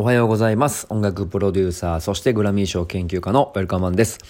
おはようございます。音楽プロデューサー、そしてグラミー賞研究家のウェルカマンです。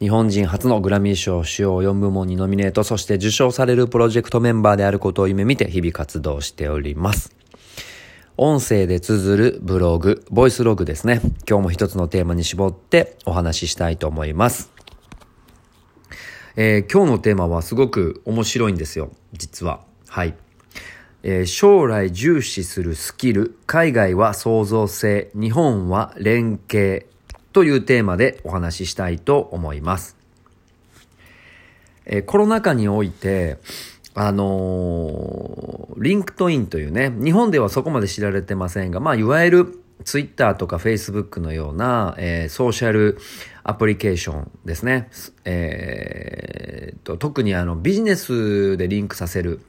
日本人初のグラミー賞主要4部門にノミネート、そして受賞されるプロジェクトメンバーであることを夢見て日々活動しております。音声で綴るブログ、ボイスログですね。今日も一つのテーマに絞ってお話ししたいと思います。えー、今日のテーマはすごく面白いんですよ。実は。はい。えー、将来重視するスキル、海外は創造性、日本は連携というテーマでお話ししたいと思います。えー、コロナ禍において、あのー、リンクトインというね、日本ではそこまで知られてませんが、まあ、いわゆるツイッターとかフェイスブックのような、えー、ソーシャルアプリケーションですね。えー、と特にあのビジネスでリンクさせる、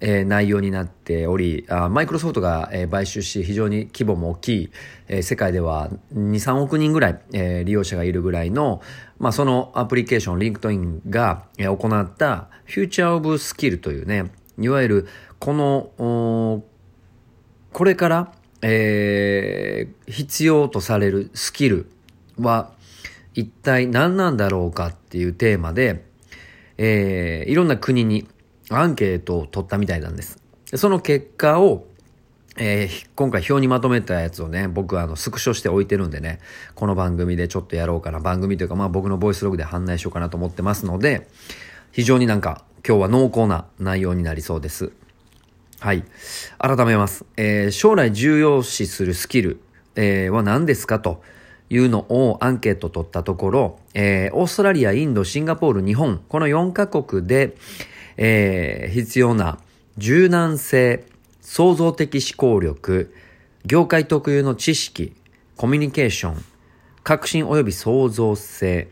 えー、内容になっており、マイクロソフトが、えー、買収し非常に規模も大きい、えー、世界では2、3億人ぐらい、えー、利用者がいるぐらいの、まあ、そのアプリケーション、リンクトインが、えー、行った Future of Skill というね、いわゆるこの、これから、えー、必要とされるスキルは一体何なんだろうかっていうテーマで、えー、いろんな国にアンケートを取ったみたいなんです。その結果を、えー、今回表にまとめたやつをね、僕はあの、スクショして置いてるんでね、この番組でちょっとやろうかな、番組というかまあ僕のボイスログで案内しようかなと思ってますので、非常になんか今日は濃厚な内容になりそうです。はい。改めます。えー、将来重要視するスキル、えー、は何ですかというのをアンケート取ったところ、えー、オーストラリア、インド、シンガポール、日本、この4カ国で、えー、必要な柔軟性、創造的思考力、業界特有の知識、コミュニケーション、革新及び創造性、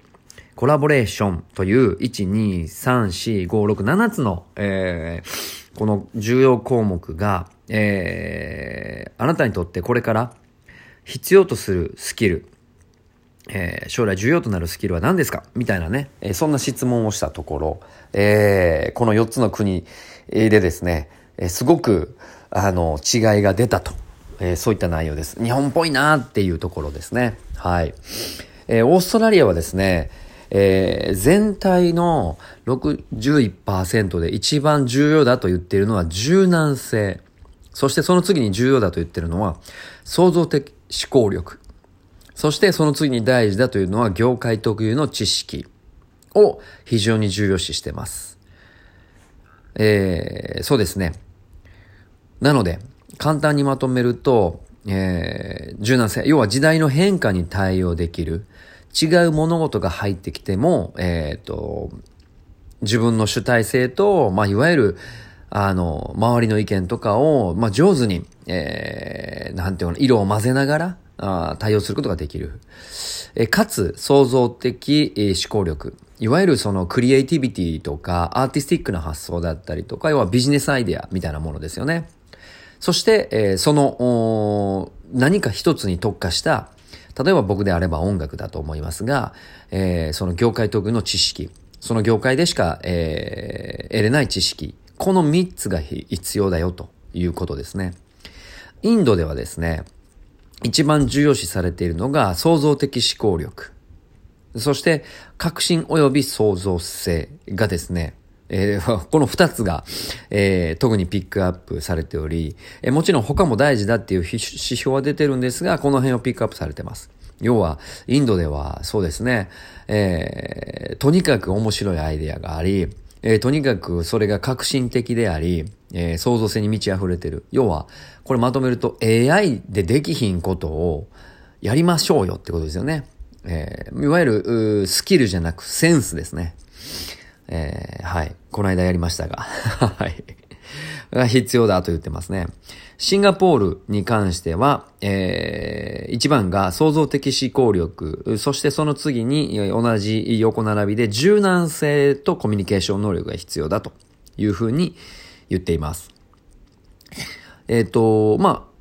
コラボレーションという、1、2、3、4、5、6、7つの、えー、この重要項目が、えー、あなたにとってこれから必要とするスキル、えー、将来重要となるスキルは何ですか？みたいなね、えー、そんな質問をしたところ、えー、この4つの国でですね、えすごく、あの、違いが出たと、えそういった内容です。日本っぽいなっていうところですね。はい。えオーストラリアはですね、え全体の61%で一番重要だと言っているのは柔軟性。そしてその次に重要だと言ってるのは創造的思考力。そしてその次に大事だというのは業界特有の知識を非常に重要視してます。えー、そうですね。なので、簡単にまとめると、えー、柔軟性、要は時代の変化に対応できる、違う物事が入ってきても、えっ、ー、と、自分の主体性と、まあ、いわゆる、あの、周りの意見とかを、まあ、上手に、えー、なんていうの、色を混ぜながら、あ対応することができる。えかつ、創造的、え思考力。いわゆるそのクリエイティビティとか、アーティスティックな発想だったりとか、要はビジネスアイデアみたいなものですよね。そして、えー、その、何か一つに特化した、例えば僕であれば音楽だと思いますが、えー、その業界特有の知識、その業界でしか、えー、得れない知識、この三つが必要だよということですね。インドではですね、一番重要視されているのが創造的思考力。そして、革新及び創造性がですね、えー、この二つが、えー、特にピックアップされており、えー、もちろん他も大事だっていう指標は出てるんですが、この辺をピックアップされてます。要は、インドではそうですね、えー、とにかく面白いアイデアがあり、えー、とにかくそれが革新的であり、えー、創造性に満ち溢れてる。要は、これまとめると AI でできひんことをやりましょうよってことですよね。えー、いわゆる、スキルじゃなくセンスですね。えー、はい。この間やりましたが。はい。が必要だと言ってますね。シンガポールに関しては、えー、一番が創造的思考力、そしてその次に同じ横並びで柔軟性とコミュニケーション能力が必要だというふうに言っています。えっ、ー、と、まあ、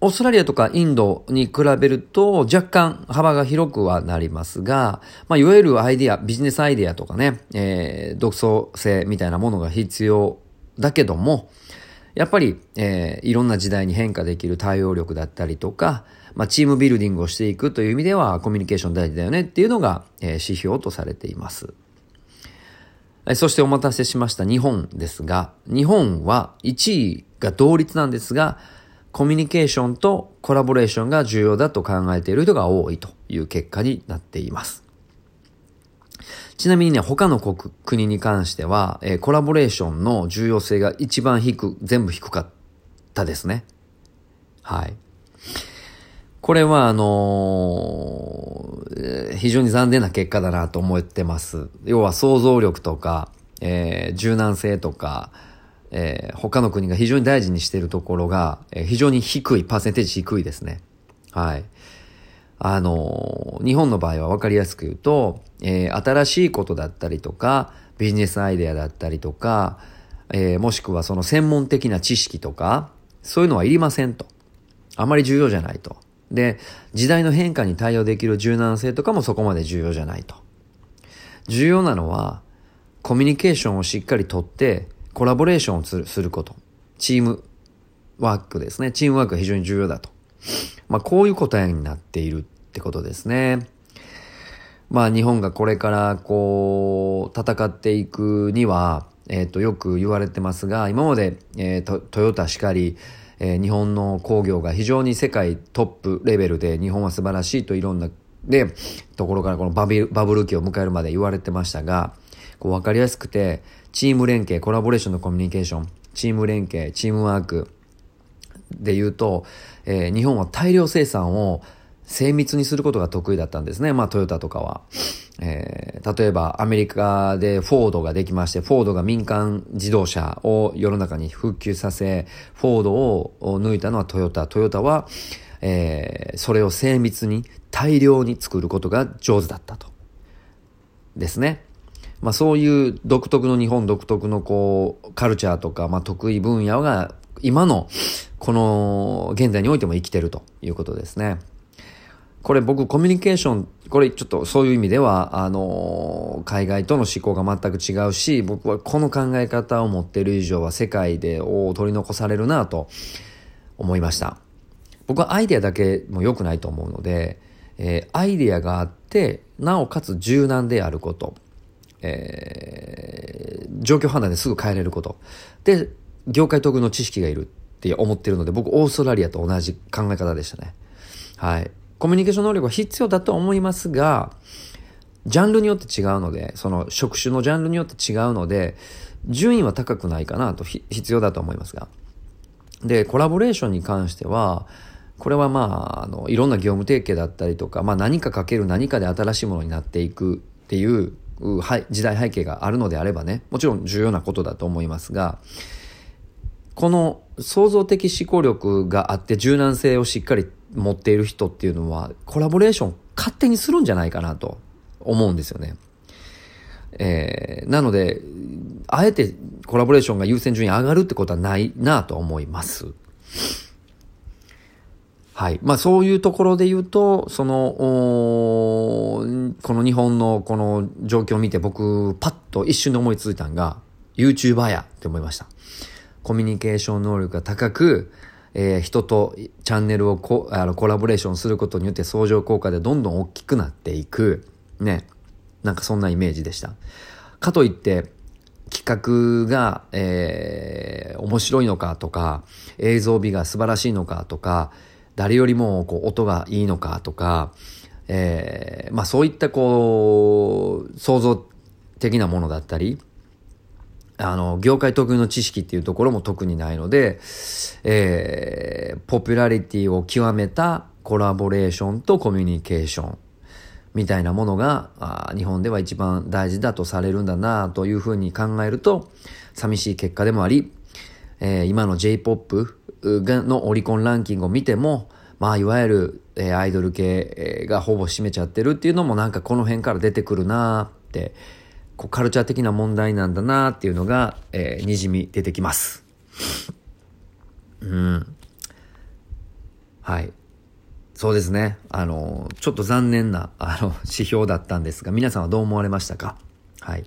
オーストラリアとかインドに比べると若干幅が広くはなりますが、まあ、いわゆるアイディア、ビジネスアイディアとかね、えー、独創性みたいなものが必要だけども、やっぱり、えー、いろんな時代に変化できる対応力だったりとか、まあ、チームビルディングをしていくという意味では、コミュニケーション大事だよねっていうのが、えー、指標とされています。そしてお待たせしました日本ですが、日本は1位が同率なんですが、コミュニケーションとコラボレーションが重要だと考えている人が多いという結果になっています。ちなみにね、他の国国に関しては、えー、コラボレーションの重要性が一番低、全部低かったですね。はい。これは、あのー、非常に残念な結果だなと思ってます。要は想像力とか、えー、柔軟性とか、えー、他の国が非常に大事にしているところが、え、非常に低い、パーセンテージ低いですね。はい。あの、日本の場合は分かりやすく言うと、え、新しいことだったりとか、ビジネスアイデアだったりとか、え、もしくはその専門的な知識とか、そういうのはいりませんと。あまり重要じゃないと。で、時代の変化に対応できる柔軟性とかもそこまで重要じゃないと。重要なのは、コミュニケーションをしっかりとって、コラボレーションをすること。チームワークですね。チームワークが非常に重要だと。まあ、こういう答えになっているってことですね。まあ、日本がこれからこう、戦っていくには、えっ、ー、と、よく言われてますが、今まで、えー、トトヨタしかり、えー、日本の工業が非常に世界トップレベルで日本は素晴らしいといろんなでところからこのバビバブル期を迎えるまで言われてましたがこう分かりやすくてチーム連携コラボレーションのコミュニケーションチーム連携チームワークで言うと、えー、日本は大量生産を精密にすることが得意だったんですね。まあトヨタとかは。えー、例えばアメリカでフォードができまして、フォードが民間自動車を世の中に復旧させ、フォードを抜いたのはトヨタ。トヨタは、えー、それを精密に大量に作ることが上手だったと。ですね。まあそういう独特の日本独特のこう、カルチャーとか、まあ得意分野が今のこの現在においても生きてるということですね。これ僕コミュニケーション、これちょっとそういう意味では、あの、海外との思考が全く違うし、僕はこの考え方を持ってる以上は世界でを取り残されるなと思いました。僕はアイデアだけも良くないと思うので、えー、アイデアがあって、なおかつ柔軟であること、えー、状況判断ですぐ変えれること。で、業界特有の知識がいるって思ってるので、僕オーストラリアと同じ考え方でしたね。はい。コミュニケーション能力は必要だと思いますが、ジャンルによって違うので、その職種のジャンルによって違うので、順位は高くないかなと必要だと思いますが。で、コラボレーションに関しては、これはまあ、あの、いろんな業務提携だったりとか、まあ何かかける何かで新しいものになっていくっていうはい時代背景があるのであればね、もちろん重要なことだと思いますが、この創造的思考力があって柔軟性をしっかり持っている人っていうのは、コラボレーション勝手にするんじゃないかなと思うんですよね。えー、なので、あえてコラボレーションが優先順位上がるってことはないなと思います。はい。まあそういうところで言うと、その、この日本のこの状況を見て僕、パッと一瞬で思いついたのが、YouTuber やって思いました。コミュニケーション能力が高く、えー、人とチャンネルをコあのコラボレーションすることによって相乗効果でどんどん大きくなっていく。ね。なんかそんなイメージでした。かといって、企画が、えー、面白いのかとか、映像美が素晴らしいのかとか、誰よりもこう音がいいのかとか、えー、まあそういったこう、創造的なものだったり、あの、業界特有の知識っていうところも特にないので、えー、ポピュラリティを極めたコラボレーションとコミュニケーションみたいなものがあ日本では一番大事だとされるんだなというふうに考えると寂しい結果でもあり、えー、今の J-POP のオリコンランキングを見ても、まあ、いわゆる、えー、アイドル系がほぼ占めちゃってるっていうのもなんかこの辺から出てくるなってこうカルチャー的な問題なんだなっていうのが、えー、にじみ出てきます。うん。はい。そうですね。あの、ちょっと残念な、あの、指標だったんですが、皆さんはどう思われましたか？はい。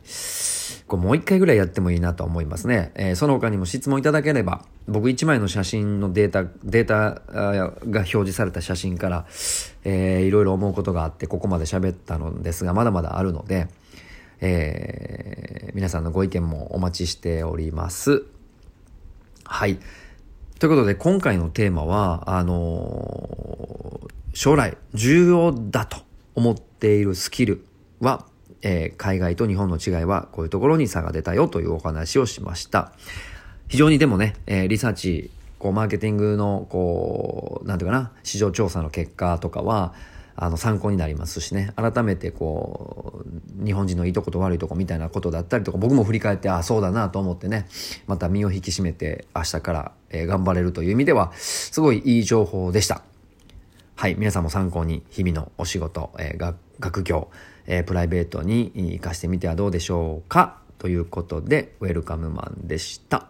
こうもう一回ぐらいやってもいいなと思いますね。えー、その他にも質問いただければ、僕一枚の写真のデータ、データが表示された写真から、えー、いろいろ思うことがあって、ここまで喋ったのですが、まだまだあるので、えー、皆さんのご意見もお待ちしております。はい。ということで、今回のテーマは、あのー、将来重要だと思っているスキルは、えー、海外と日本の違いはこういうところに差が出たよというお話をしました。非常にでもね、えー、リサーチ、こう、マーケティングの、こう、なんていうかな、市場調査の結果とかは、あの、参考になりますしね、改めてこう、日本人のいいとこと悪いとこみたいなことだったりとか、僕も振り返って、ああ、そうだなと思ってね、また身を引き締めて明日から、え、頑張れるという意味では、すごいいい情報でした。はい、皆さんも参考に日々のお仕事、えー、学業、えー、プライベートに活かしてみてはどうでしょうか？ということで、ウェルカムマンでした。